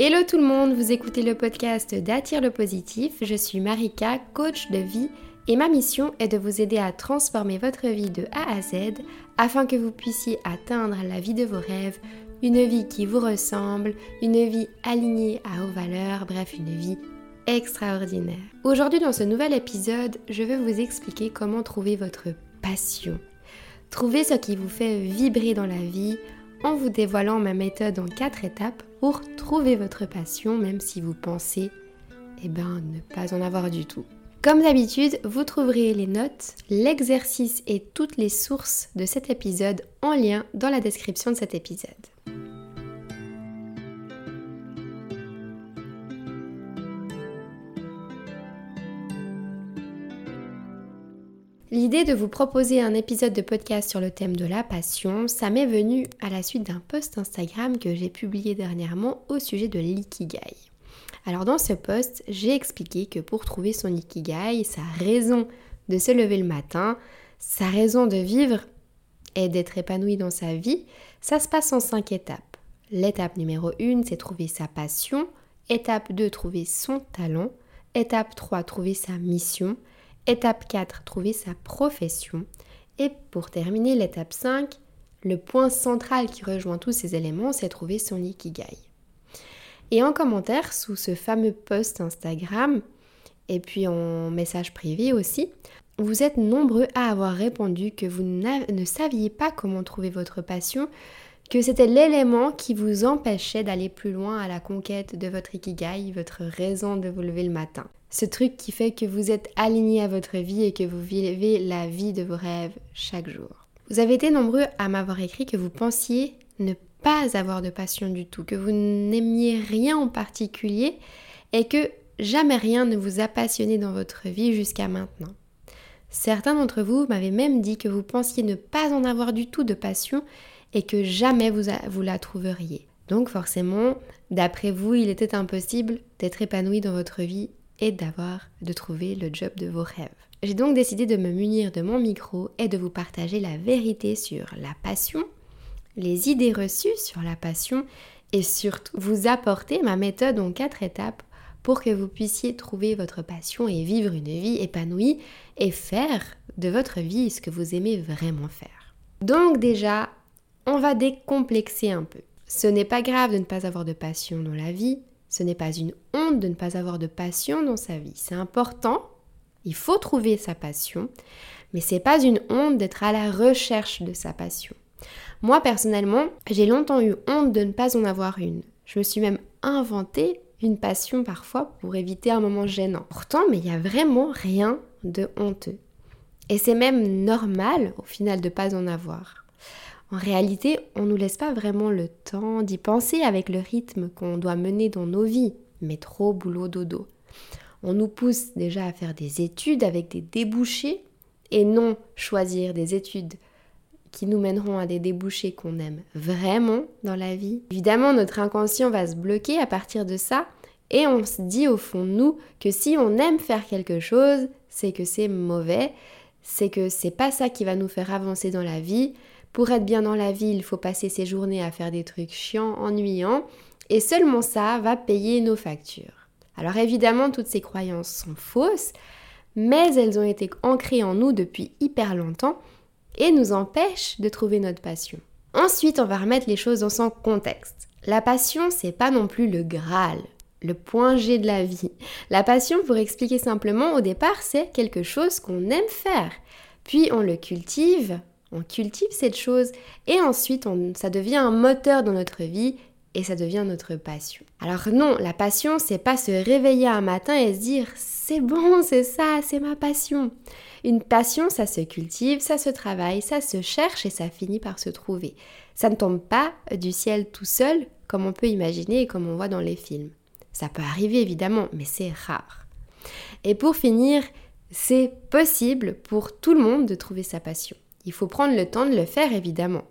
Hello tout le monde, vous écoutez le podcast d'Attire le positif. Je suis Marika, coach de vie, et ma mission est de vous aider à transformer votre vie de A à Z afin que vous puissiez atteindre la vie de vos rêves, une vie qui vous ressemble, une vie alignée à vos valeurs, bref, une vie extraordinaire. Aujourd'hui, dans ce nouvel épisode, je vais vous expliquer comment trouver votre passion. Trouver ce qui vous fait vibrer dans la vie en vous dévoilant ma méthode en quatre étapes pour trouver votre passion même si vous pensez eh ben, ne pas en avoir du tout. Comme d'habitude, vous trouverez les notes, l'exercice et toutes les sources de cet épisode en lien dans la description de cet épisode. L'idée de vous proposer un épisode de podcast sur le thème de la passion, ça m'est venu à la suite d'un post Instagram que j'ai publié dernièrement au sujet de l'ikigai. Alors dans ce post, j'ai expliqué que pour trouver son ikigai, sa raison de se lever le matin, sa raison de vivre et d'être épanoui dans sa vie, ça se passe en cinq étapes. L'étape numéro 1, c'est trouver sa passion. Étape 2, trouver son talent. Étape 3, trouver sa mission. Étape 4, trouver sa profession. Et pour terminer, l'étape 5, le point central qui rejoint tous ces éléments, c'est trouver son ikigai. Et en commentaire sous ce fameux post Instagram, et puis en message privé aussi, vous êtes nombreux à avoir répondu que vous ne saviez pas comment trouver votre passion, que c'était l'élément qui vous empêchait d'aller plus loin à la conquête de votre ikigai, votre raison de vous lever le matin. Ce truc qui fait que vous êtes aligné à votre vie et que vous vivez la vie de vos rêves chaque jour. Vous avez été nombreux à m'avoir écrit que vous pensiez ne pas avoir de passion du tout, que vous n'aimiez rien en particulier et que jamais rien ne vous a passionné dans votre vie jusqu'à maintenant. Certains d'entre vous m'avaient même dit que vous pensiez ne pas en avoir du tout de passion et que jamais vous, vous la trouveriez. Donc forcément, d'après vous, il était impossible d'être épanoui dans votre vie et d'avoir, de trouver le job de vos rêves. J'ai donc décidé de me munir de mon micro et de vous partager la vérité sur la passion, les idées reçues sur la passion et surtout vous apporter ma méthode en quatre étapes pour que vous puissiez trouver votre passion et vivre une vie épanouie et faire de votre vie ce que vous aimez vraiment faire. Donc déjà, on va décomplexer un peu. Ce n'est pas grave de ne pas avoir de passion dans la vie, ce n'est pas une honte de ne pas avoir de passion dans sa vie. C'est important, il faut trouver sa passion, mais c'est pas une honte d'être à la recherche de sa passion. Moi personnellement, j'ai longtemps eu honte de ne pas en avoir une. Je me suis même inventé une passion parfois pour éviter un moment gênant. Pourtant, mais il n'y a vraiment rien de honteux. Et c'est même normal au final de ne pas en avoir. En réalité, on ne nous laisse pas vraiment le temps d'y penser avec le rythme qu'on doit mener dans nos vies. Métro, boulot, dodo. On nous pousse déjà à faire des études avec des débouchés et non choisir des études qui nous mèneront à des débouchés qu'on aime vraiment dans la vie. Évidemment, notre inconscient va se bloquer à partir de ça et on se dit au fond de nous que si on aime faire quelque chose, c'est que c'est mauvais, c'est que c'est pas ça qui va nous faire avancer dans la vie, pour être bien dans la vie, il faut passer ses journées à faire des trucs chiants, ennuyants, et seulement ça va payer nos factures. Alors évidemment, toutes ces croyances sont fausses, mais elles ont été ancrées en nous depuis hyper longtemps et nous empêchent de trouver notre passion. Ensuite, on va remettre les choses dans son contexte. La passion, c'est pas non plus le Graal, le point G de la vie. La passion, pour expliquer simplement, au départ, c'est quelque chose qu'on aime faire. Puis on le cultive, on cultive cette chose et ensuite ça devient un moteur dans notre vie et ça devient notre passion. Alors non, la passion, c'est pas se réveiller un matin et se dire c'est bon, c'est ça, c'est ma passion. Une passion, ça se cultive, ça se travaille, ça se cherche et ça finit par se trouver. Ça ne tombe pas du ciel tout seul comme on peut imaginer et comme on voit dans les films. Ça peut arriver évidemment, mais c'est rare. Et pour finir, c'est possible pour tout le monde de trouver sa passion. Il faut prendre le temps de le faire, évidemment.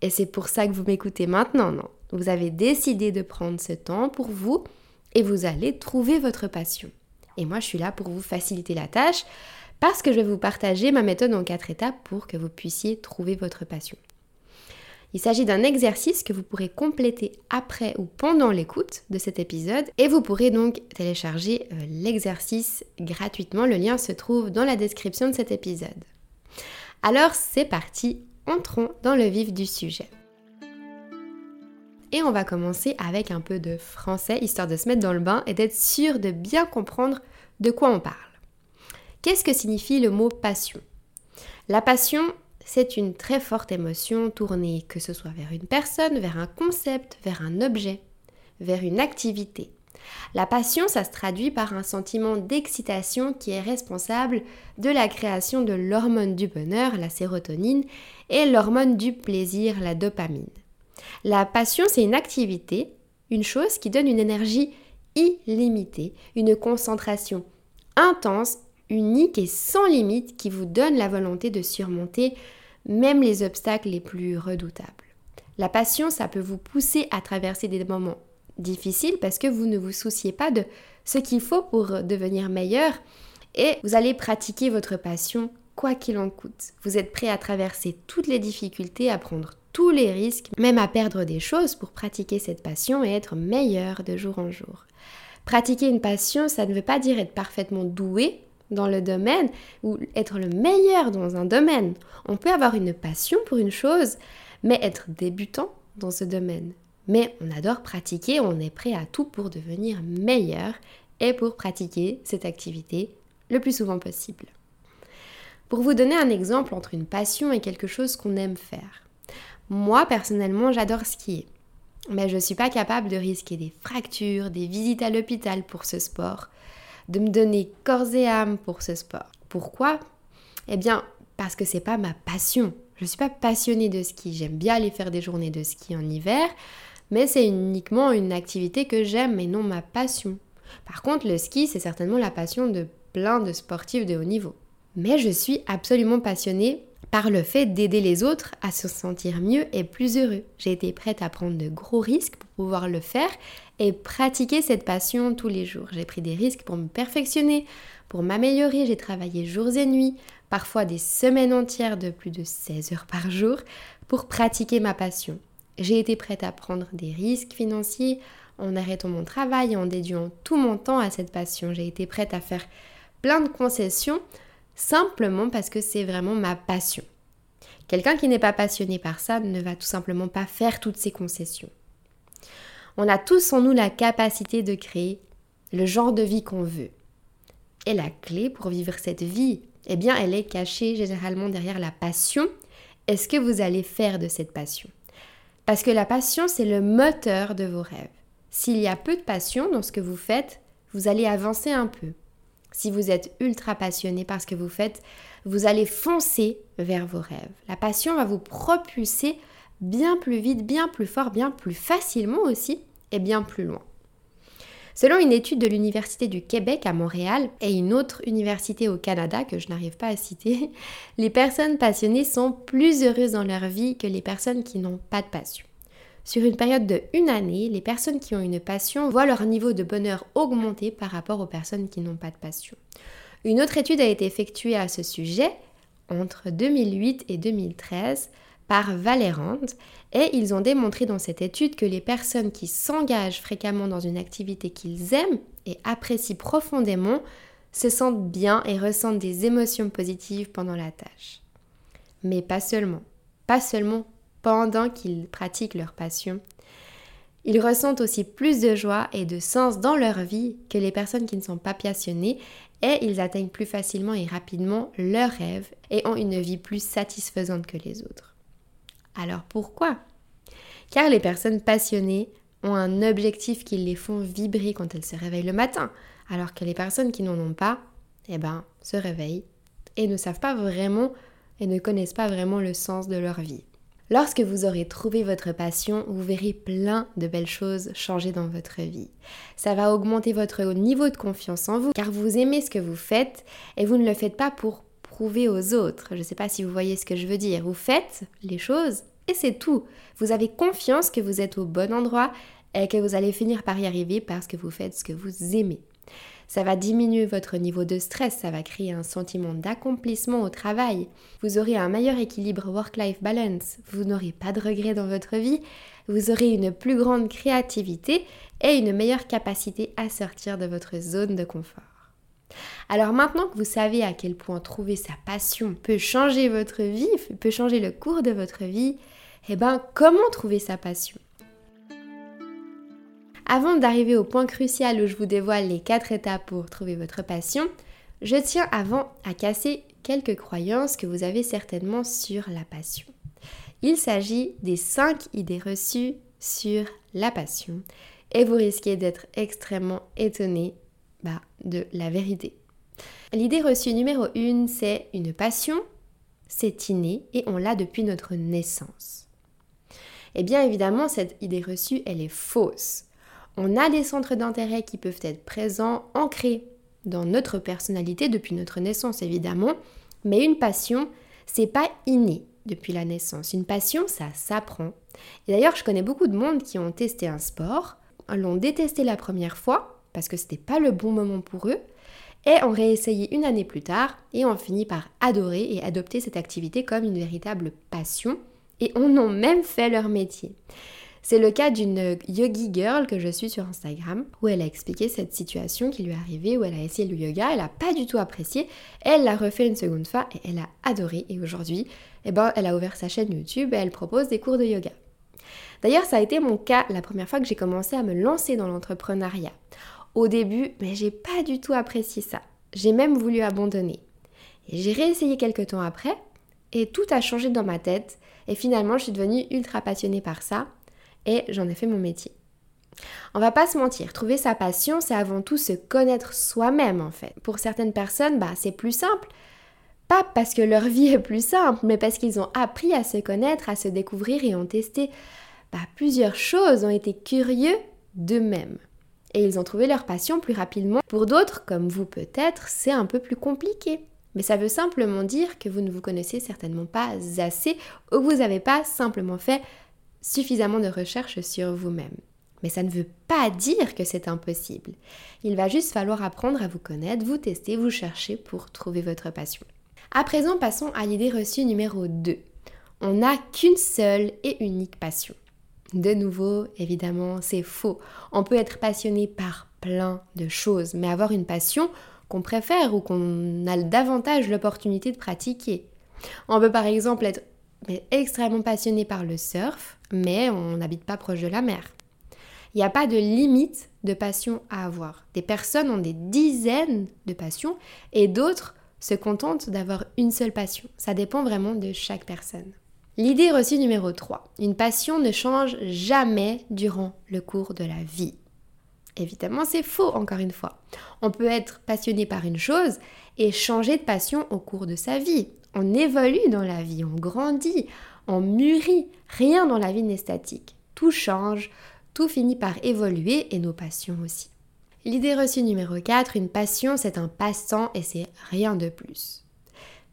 Et c'est pour ça que vous m'écoutez maintenant, non? Vous avez décidé de prendre ce temps pour vous et vous allez trouver votre passion. Et moi, je suis là pour vous faciliter la tâche parce que je vais vous partager ma méthode en quatre étapes pour que vous puissiez trouver votre passion. Il s'agit d'un exercice que vous pourrez compléter après ou pendant l'écoute de cet épisode et vous pourrez donc télécharger euh, l'exercice gratuitement. Le lien se trouve dans la description de cet épisode. Alors c'est parti, entrons dans le vif du sujet. Et on va commencer avec un peu de français, histoire de se mettre dans le bain et d'être sûr de bien comprendre de quoi on parle. Qu'est-ce que signifie le mot passion? La passion, c'est une très forte émotion tournée, que ce soit vers une personne, vers un concept, vers un objet, vers une activité. La passion, ça se traduit par un sentiment d'excitation qui est responsable de la création de l'hormone du bonheur, la sérotonine, et l'hormone du plaisir, la dopamine. La passion, c'est une activité, une chose qui donne une énergie illimitée, une concentration intense, unique et sans limite qui vous donne la volonté de surmonter même les obstacles les plus redoutables. La passion, ça peut vous pousser à traverser des moments difficiles parce que vous ne vous souciez pas de ce qu'il faut pour devenir meilleur et vous allez pratiquer votre passion quoi qu'il en coûte. Vous êtes prêt à traverser toutes les difficultés, à prendre tous les risques, même à perdre des choses pour pratiquer cette passion et être meilleur de jour en jour. Pratiquer une passion, ça ne veut pas dire être parfaitement doué dans le domaine ou être le meilleur dans un domaine. On peut avoir une passion pour une chose, mais être débutant dans ce domaine. Mais on adore pratiquer, on est prêt à tout pour devenir meilleur et pour pratiquer cette activité le plus souvent possible. Pour vous donner un exemple entre une passion et quelque chose qu'on aime faire. Moi, personnellement, j'adore skier. Mais je ne suis pas capable de risquer des fractures, des visites à l'hôpital pour ce sport, de me donner corps et âme pour ce sport. Pourquoi? Eh bien, parce que c'est pas ma passion. Je ne suis pas passionnée de ski. J'aime bien aller faire des journées de ski en hiver, mais c'est uniquement une activité que j'aime et non ma passion. Par contre, le ski, c'est certainement la passion de plein de sportifs de haut niveau. Mais je suis absolument passionnée par le fait d'aider les autres à se sentir mieux et plus heureux. J'ai été prête à prendre de gros risques pour pouvoir le faire et pratiquer cette passion tous les jours. J'ai pris des risques pour me perfectionner, pour m'améliorer. J'ai travaillé jours et nuits, parfois des semaines entières de plus de 16 heures par jour pour pratiquer ma passion. J'ai été prête à prendre des risques financiers en arrêtant mon travail en dédiant tout mon temps à cette passion. J'ai été prête à faire plein de concessions simplement parce que c'est vraiment ma passion. Quelqu'un qui n'est pas passionné par ça ne va tout simplement pas faire toutes ces concessions. On a tous en nous la capacité de créer le genre de vie qu'on veut. Et la clé pour vivre cette vie, eh bien, elle est cachée généralement derrière la passion. Est-ce que vous allez faire de cette passion? Parce que la passion, c'est le moteur de vos rêves. S'il y a peu de passion dans ce que vous faites, vous allez avancer un peu. Si vous êtes ultra passionné par ce que vous faites, vous allez foncer vers vos rêves. La passion va vous propulser bien plus vite, bien plus fort, bien plus facilement aussi et bien plus loin. Selon une étude de l'Université du Québec à Montréal et une autre université au Canada que je n'arrive pas à citer, les personnes passionnées sont plus heureuses dans leur vie que les personnes qui n'ont pas de passion. Sur une période de une année, les personnes qui ont une passion voient leur niveau de bonheur augmenter par rapport aux personnes qui n'ont pas de passion. Une autre étude a été effectuée à ce sujet entre 2008 et 2013 par Valérand et ils ont démontré dans cette étude que les personnes qui s'engagent fréquemment dans une activité qu'ils aiment et apprécient profondément se sentent bien et ressentent des émotions positives pendant la tâche. Mais pas seulement, pas seulement pendant qu'ils pratiquent leur passion. Ils ressentent aussi plus de joie et de sens dans leur vie que les personnes qui ne sont pas passionnées et ils atteignent plus facilement et rapidement leurs rêves et ont une vie plus satisfaisante que les autres. Alors pourquoi? Car les personnes passionnées ont un objectif qui les font vibrer quand elles se réveillent le matin, alors que les personnes qui n'en ont pas, eh ben, se réveillent et ne savent pas vraiment et ne connaissent pas vraiment le sens de leur vie. Lorsque vous aurez trouvé votre passion, vous verrez plein de belles choses changer dans votre vie. Ça va augmenter votre niveau de confiance en vous car vous aimez ce que vous faites et vous ne le faites pas pour prouver aux autres. Je ne sais pas si vous voyez ce que je veux dire. Vous faites les choses et c'est tout. Vous avez confiance que vous êtes au bon endroit et que vous allez finir par y arriver parce que vous faites ce que vous aimez. Ça va diminuer votre niveau de stress, ça va créer un sentiment d'accomplissement au travail. Vous aurez un meilleur équilibre work-life balance, vous n'aurez pas de regrets dans votre vie, vous aurez une plus grande créativité et une meilleure capacité à sortir de votre zone de confort. Alors maintenant que vous savez à quel point trouver sa passion peut changer votre vie, peut changer le cours de votre vie, eh ben comment trouver sa passion? Avant d'arriver au point crucial où je vous dévoile les 4 étapes pour trouver votre passion, je tiens avant à casser quelques croyances que vous avez certainement sur la passion. Il s'agit des 5 idées reçues sur la passion et vous risquez d'être extrêmement étonné bah, de la vérité. L'idée reçue numéro 1, c'est une passion, c'est inné et on l'a depuis notre naissance. Eh bien évidemment, cette idée reçue, elle est fausse. On a des centres d'intérêt qui peuvent être présents, ancrés dans notre personnalité depuis notre naissance évidemment, mais une passion, c'est pas inné depuis la naissance. Une passion, ça s'apprend. Et d'ailleurs, je connais beaucoup de monde qui ont testé un sport, l'ont détesté la première fois parce que c'était pas le bon moment pour eux, et ont réessayé une année plus tard et ont fini par adorer et adopter cette activité comme une véritable passion et en ont même fait leur métier. C'est le cas d'une yogi girl que je suis sur Instagram, où elle a expliqué cette situation qui lui est arrivée, où elle a essayé le yoga, elle n'a pas du tout apprécié, elle l'a refait une seconde fois et elle a adoré. Et aujourd'hui, eh ben, elle a ouvert sa chaîne YouTube et elle propose des cours de yoga. D'ailleurs, ça a été mon cas la première fois que j'ai commencé à me lancer dans l'entrepreneuriat. Au début, mais j'ai pas du tout apprécié ça. J'ai même voulu abandonner. Et j'ai réessayé quelques temps après et tout a changé dans ma tête et finalement, je suis devenue ultra passionnée par ça et j'en ai fait mon métier. On va pas se mentir, trouver sa passion, c'est avant tout se connaître soi-même en fait. Pour certaines personnes, bah, c'est plus simple. Pas parce que leur vie est plus simple, mais parce qu'ils ont appris à se connaître, à se découvrir et ont testé bah, plusieurs choses, ont été curieux d'eux-mêmes. Et ils ont trouvé leur passion plus rapidement. Pour d'autres, comme vous peut-être, c'est un peu plus compliqué. Mais ça veut simplement dire que vous ne vous connaissez certainement pas assez ou vous n'avez pas simplement fait suffisamment de recherches sur vous-même. Mais ça ne veut pas dire que c'est impossible. Il va juste falloir apprendre à vous connaître, vous tester, vous chercher pour trouver votre passion. À présent, passons à l'idée reçue numéro 2. On n'a qu'une seule et unique passion. De nouveau, évidemment, c'est faux. On peut être passionné par plein de choses, mais avoir une passion qu'on préfère ou qu'on a davantage l'opportunité de pratiquer. On peut par exemple être extrêmement passionné par le surf, mais on n'habite pas proche de la mer. Il n'y a pas de limite de passion à avoir. Des personnes ont des dizaines de passions et d'autres se contentent d'avoir une seule passion. Ça dépend vraiment de chaque personne. L'idée reçue numéro 3. Une passion ne change jamais durant le cours de la vie. Évidemment, c'est faux, encore une fois. On peut être passionné par une chose et changer de passion au cours de sa vie. On évolue dans la vie, on grandit, on mûrit. Rien dans la vie n'est statique. Tout change, tout finit par évoluer et nos passions aussi. L'idée reçue numéro 4, une passion c'est un passe-temps et c'est rien de plus.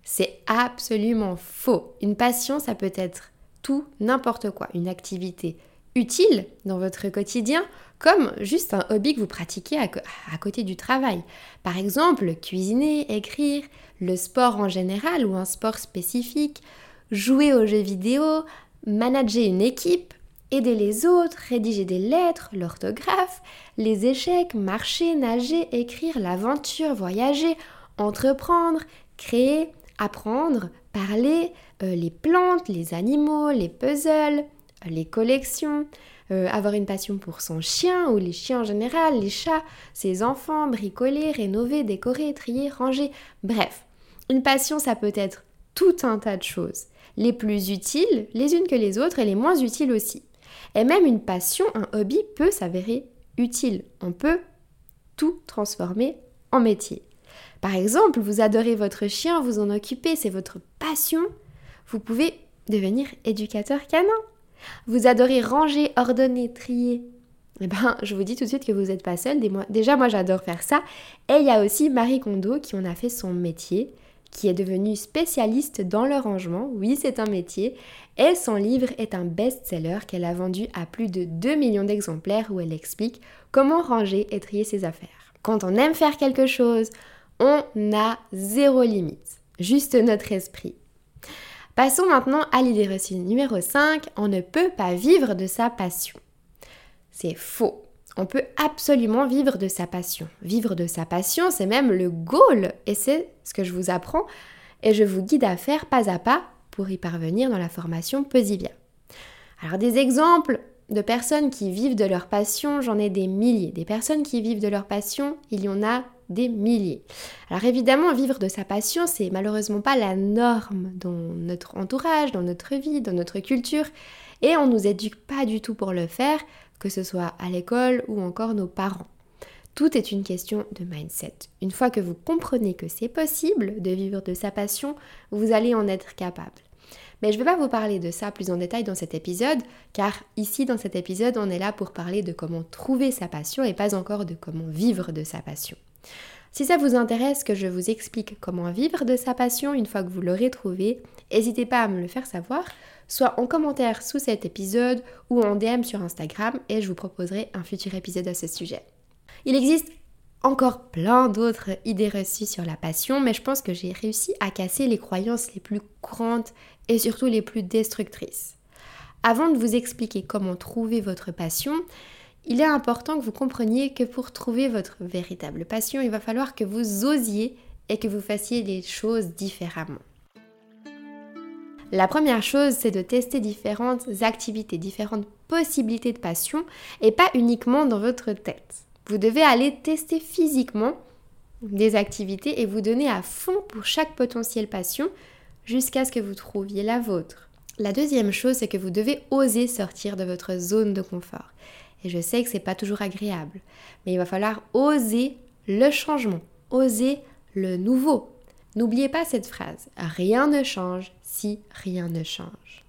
C'est absolument faux. Une passion ça peut être tout, n'importe quoi, une activité utile dans votre quotidien comme juste un hobby que vous pratiquez à, côté du travail. Par exemple, cuisiner, écrire, le sport en général ou un sport spécifique, jouer aux jeux vidéo, manager une équipe, aider les autres, rédiger des lettres, l'orthographe, les échecs, marcher, nager, écrire, l'aventure, voyager, entreprendre, créer, apprendre, parler, euh, les plantes, les animaux, les puzzles, les collections, euh, avoir une passion pour son chien ou les chiens en général, les chats, ses enfants, bricoler, rénover, décorer, trier, ranger, bref. Une passion, ça peut être tout un tas de choses, les plus utiles les unes que les autres et les moins utiles aussi. Et même une passion, un hobby peut s'avérer utile. On peut tout transformer en métier. Par exemple, vous adorez votre chien, vous en occupez, c'est votre passion. Vous pouvez devenir éducateur canin. Vous adorez ranger, ordonner, trier. Eh ben, je vous dis tout de suite que vous n'êtes pas seul. Déjà, moi, j'adore faire ça. Et il y a aussi Marie Kondo qui en a fait son métier, qui est devenue spécialiste dans le rangement. Oui, c'est un métier. Et son livre est un best-seller qu'elle a vendu à plus de 2 millions d'exemplaires où elle explique comment ranger et trier ses affaires. Quand on aime faire quelque chose, on a zéro limite, juste notre esprit. Passons maintenant à l'idée reçue numéro 5, on ne peut pas vivre de sa passion. C'est faux. On peut absolument vivre de sa passion. Vivre de sa passion, c'est même le goal et c'est ce que je vous apprends et je vous guide à faire pas à pas pour y parvenir dans la formation Posivia. Alors des exemples de personnes qui vivent de leur passion, j'en ai des milliers. Des personnes qui vivent de leur passion, il y en a des milliers. Alors évidemment, vivre de sa passion, c'est malheureusement pas la norme dans notre entourage, dans notre vie, dans notre culture, et on nous éduque pas du tout pour le faire, que ce soit à l'école ou encore nos parents. Tout est une question de mindset. Une fois que vous comprenez que c'est possible de vivre de sa passion, vous allez en être capable. Mais je ne vais pas vous parler de ça plus en détail dans cet épisode, car ici dans cet épisode, on est là pour parler de comment trouver sa passion et pas encore de comment vivre de sa passion. Si ça vous intéresse que je vous explique comment vivre de sa passion une fois que vous l'aurez trouvé, n'hésitez pas à me le faire savoir, soit en commentaire sous cet épisode ou en DM sur Instagram et je vous proposerai un futur épisode à ce sujet. Il existe encore plein d'autres idées reçues sur la passion, mais je pense que j'ai réussi à casser les croyances les plus courantes et surtout les plus destructrices. Avant de vous expliquer comment trouver votre passion, il est important que vous compreniez que pour trouver votre véritable passion, il va falloir que vous osiez et que vous fassiez les choses différemment. La première chose, c'est de tester différentes activités, différentes possibilités de passion et pas uniquement dans votre tête. Vous devez aller tester physiquement des activités et vous donner à fond pour chaque potentielle passion jusqu'à ce que vous trouviez la vôtre. La deuxième chose, c'est que vous devez oser sortir de votre zone de confort. Et je sais que c'est pas toujours agréable, mais il va falloir oser le changement, oser le nouveau. N'oubliez pas cette phrase, rien ne change si rien ne change.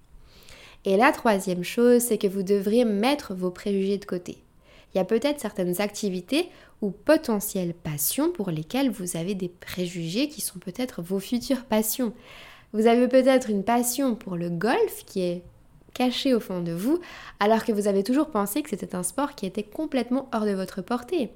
Et la troisième chose, c'est que vous devrez mettre vos préjugés de côté. Il y a peut-être certaines activités ou potentielles passions pour lesquelles vous avez des préjugés qui sont peut-être vos futures passions. Vous avez peut-être une passion pour le golf qui est cachée au fond de vous, alors que vous avez toujours pensé que c'était un sport qui était complètement hors de votre portée.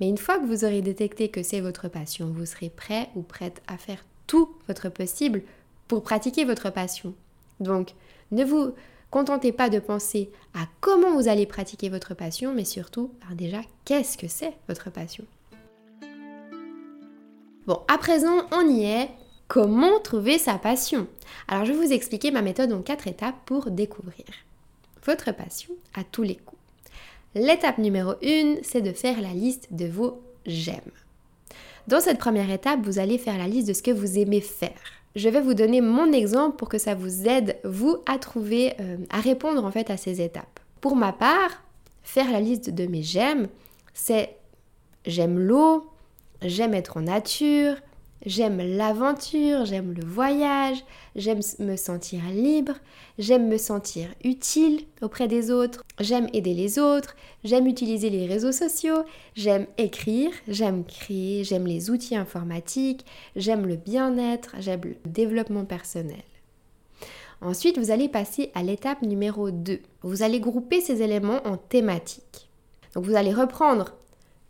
Mais une fois que vous aurez détecté que c'est votre passion, vous serez prêt ou prête à faire tout votre possible pour pratiquer votre passion. Donc, ne vous contentez pas de penser à comment vous allez pratiquer votre passion, mais surtout, déjà, qu'est-ce que c'est votre passion? Bon, à présent, on y est. Comment trouver sa passion Alors je vais vous expliquer ma méthode en quatre étapes pour découvrir votre passion à tous les coups. L'étape numéro 1, c'est de faire la liste de vos j'aime. Dans cette première étape, vous allez faire la liste de ce que vous aimez faire. Je vais vous donner mon exemple pour que ça vous aide, vous, à trouver, euh, à répondre en fait à ces étapes. Pour ma part, faire la liste de mes j'aime, c'est j'aime l'eau, j'aime être en nature, J'aime l'aventure, j'aime le voyage, j'aime me sentir libre, j'aime me sentir utile auprès des autres, j'aime aider les autres, j'aime utiliser les réseaux sociaux, j'aime écrire, j'aime créer, j'aime les outils informatiques, j'aime le bien-être, j'aime le développement personnel. Ensuite, vous allez passer à l'étape numéro 2. Vous allez grouper ces éléments en thématiques. Donc vous allez reprendre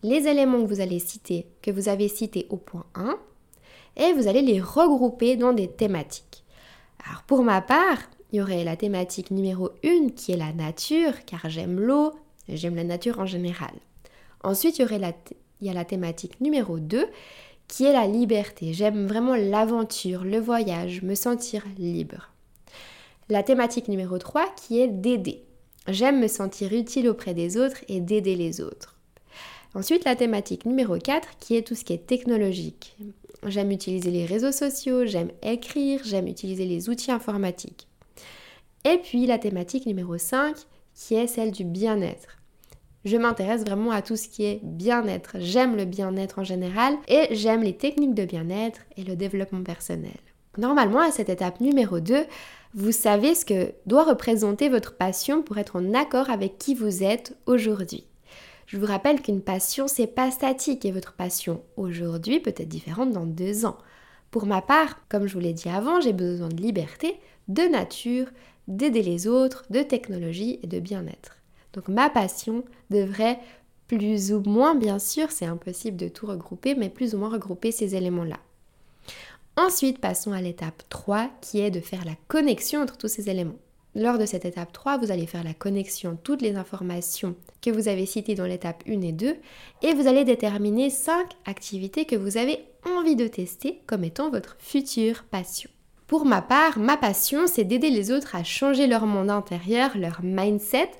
les éléments que vous allez citer, que vous avez cités au point 1, et vous allez les regrouper dans des thématiques. Alors pour ma part, il y aurait la thématique numéro 1 qui est la nature, car j'aime l'eau, j'aime la nature en général. Ensuite, il y, aurait la il y a la thématique numéro 2 qui est la liberté. J'aime vraiment l'aventure, le voyage, me sentir libre. La thématique numéro 3 qui est d'aider. J'aime me sentir utile auprès des autres et d'aider les autres. Ensuite, la thématique numéro 4 qui est tout ce qui est technologique. J'aime utiliser les réseaux sociaux, j'aime écrire, j'aime utiliser les outils informatiques. Et puis la thématique numéro 5 qui est celle du bien-être. Je m'intéresse vraiment à tout ce qui est bien-être. J'aime le bien-être en général et j'aime les techniques de bien-être et le développement personnel. Normalement, à cette étape numéro 2, vous savez ce que doit représenter votre passion pour être en accord avec qui vous êtes aujourd'hui. Je vous rappelle qu'une passion, c'est pas statique et votre passion aujourd'hui peut être différente dans deux ans. Pour ma part, comme je vous l'ai dit avant, j'ai besoin de liberté, de nature, d'aider les autres, de technologie et de bien-être. Donc ma passion devrait plus ou moins, bien sûr, c'est impossible de tout regrouper, mais plus ou moins regrouper ces éléments-là. Ensuite, passons à l'étape 3 qui est de faire la connexion entre tous ces éléments. Lors de cette étape 3, vous allez faire la connexion toutes les informations que vous avez citées dans l'étape 1 et 2 et vous allez déterminer 5 activités que vous avez envie de tester comme étant votre future passion. Pour ma part, ma passion, c'est d'aider les autres à changer leur monde intérieur, leur mindset,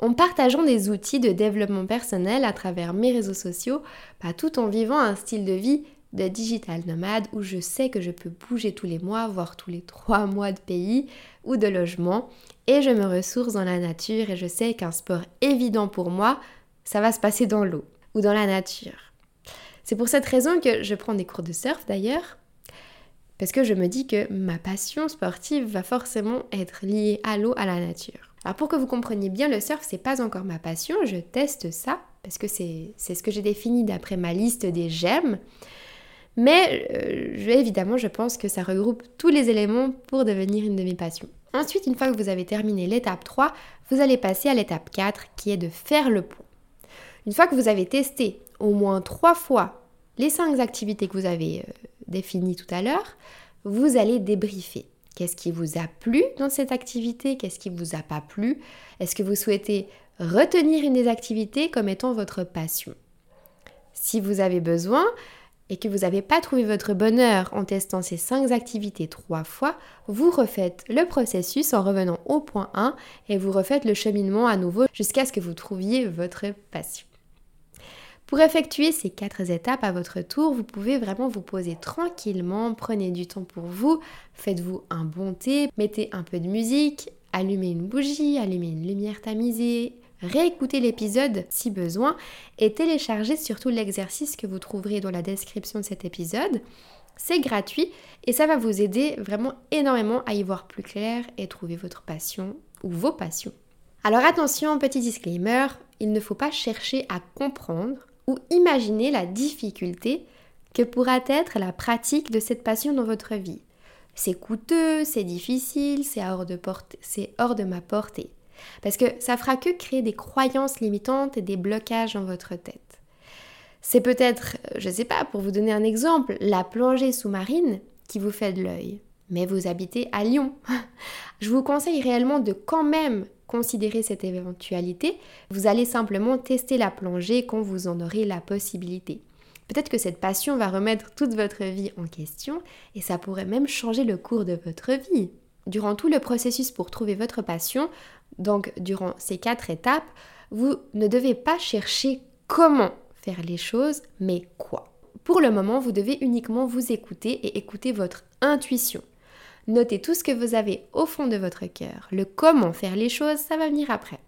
en partageant des outils de développement personnel à travers mes réseaux sociaux, pas tout en vivant un style de vie de digital nomade où je sais que je peux bouger tous les mois, voire tous les trois mois de pays ou de logement, et je me ressource dans la nature et je sais qu'un sport évident pour moi, ça va se passer dans l'eau ou dans la nature. C'est pour cette raison que je prends des cours de surf d'ailleurs, parce que je me dis que ma passion sportive va forcément être liée à l'eau, à la nature. Alors pour que vous compreniez bien, le surf, c'est pas encore ma passion, je teste ça, parce que c'est ce que j'ai défini d'après ma liste des j'aime. Mais euh, évidemment, je pense que ça regroupe tous les éléments pour devenir une de mes passions. Ensuite, une fois que vous avez terminé l'étape 3, vous allez passer à l'étape 4 qui est de faire le point. Une fois que vous avez testé au moins 3 fois les 5 activités que vous avez euh, définies tout à l'heure, vous allez débriefer. Qu'est-ce qui vous a plu dans cette activité? Qu'est-ce qui vous a pas plu? Est-ce que vous souhaitez retenir une des activités comme étant votre passion? Si vous avez besoin, et que vous n'avez pas trouvé votre bonheur en testant ces 5 activités trois fois, vous refaites le processus en revenant au point 1 et vous refaites le cheminement à nouveau jusqu'à ce que vous trouviez votre passion. Pour effectuer ces quatre étapes à votre tour, vous pouvez vraiment vous poser tranquillement, prenez du temps pour vous, faites-vous un bon thé, mettez un peu de musique, allumez une bougie, allumez une lumière tamisée, réécouter l'épisode si besoin et télécharger surtout l'exercice que vous trouverez dans la description de cet épisode. C'est gratuit et ça va vous aider vraiment énormément à y voir plus clair et trouver votre passion ou vos passions. Alors attention, petit disclaimer, il ne faut pas chercher à comprendre ou imaginer la difficulté que pourra être la pratique de cette passion dans votre vie. C'est coûteux, c'est difficile, c'est hors, de hors de ma portée. Parce que ça fera que créer des croyances limitantes et des blocages dans votre tête. C'est peut-être, je ne sais pas, pour vous donner un exemple, la plongée sous-marine qui vous fait de l'œil. Mais vous habitez à Lyon. je vous conseille réellement de quand même considérer cette éventualité. Vous allez simplement tester la plongée quand vous en aurez la possibilité. Peut-être que cette passion va remettre toute votre vie en question et ça pourrait même changer le cours de votre vie. Durant tout le processus pour trouver votre passion, donc durant ces quatre étapes, vous ne devez pas chercher comment faire les choses, mais quoi. Pour le moment, vous devez uniquement vous écouter et écouter votre intuition. Notez tout ce que vous avez au fond de votre cœur. Le comment faire les choses, ça va venir après.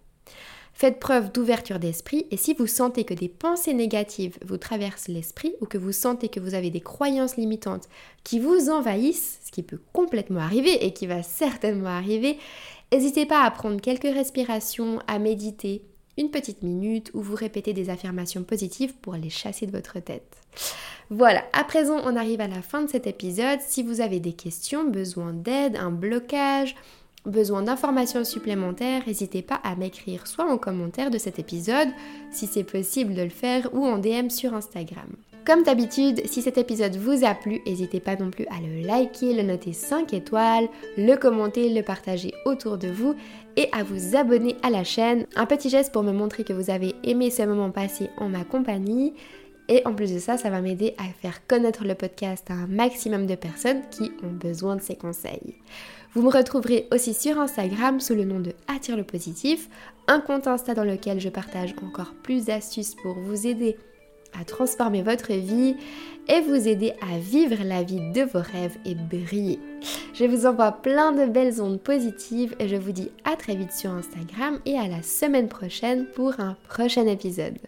Faites preuve d'ouverture d'esprit et si vous sentez que des pensées négatives vous traversent l'esprit ou que vous sentez que vous avez des croyances limitantes qui vous envahissent, ce qui peut complètement arriver et qui va certainement arriver, n'hésitez pas à prendre quelques respirations, à méditer une petite minute ou vous répétez des affirmations positives pour les chasser de votre tête. Voilà, à présent on arrive à la fin de cet épisode. Si vous avez des questions, besoin d'aide, un blocage, besoin d'informations supplémentaires, n'hésitez pas à m'écrire soit en commentaire de cet épisode, si c'est possible de le faire, ou en DM sur Instagram. Comme d'habitude, si cet épisode vous a plu, n'hésitez pas non plus à le liker, le noter 5 étoiles, le commenter, le partager autour de vous et à vous abonner à la chaîne. Un petit geste pour me montrer que vous avez aimé ce moment passé en ma compagnie. Et en plus de ça, ça va m'aider à faire connaître le podcast à un maximum de personnes qui ont besoin de ces conseils. Vous me retrouverez aussi sur Instagram sous le nom de Attire le positif, un compte Insta dans lequel je partage encore plus d'astuces pour vous aider transformer votre vie et vous aider à vivre la vie de vos rêves et briller. Je vous envoie plein de belles ondes positives et je vous dis à très vite sur Instagram et à la semaine prochaine pour un prochain épisode.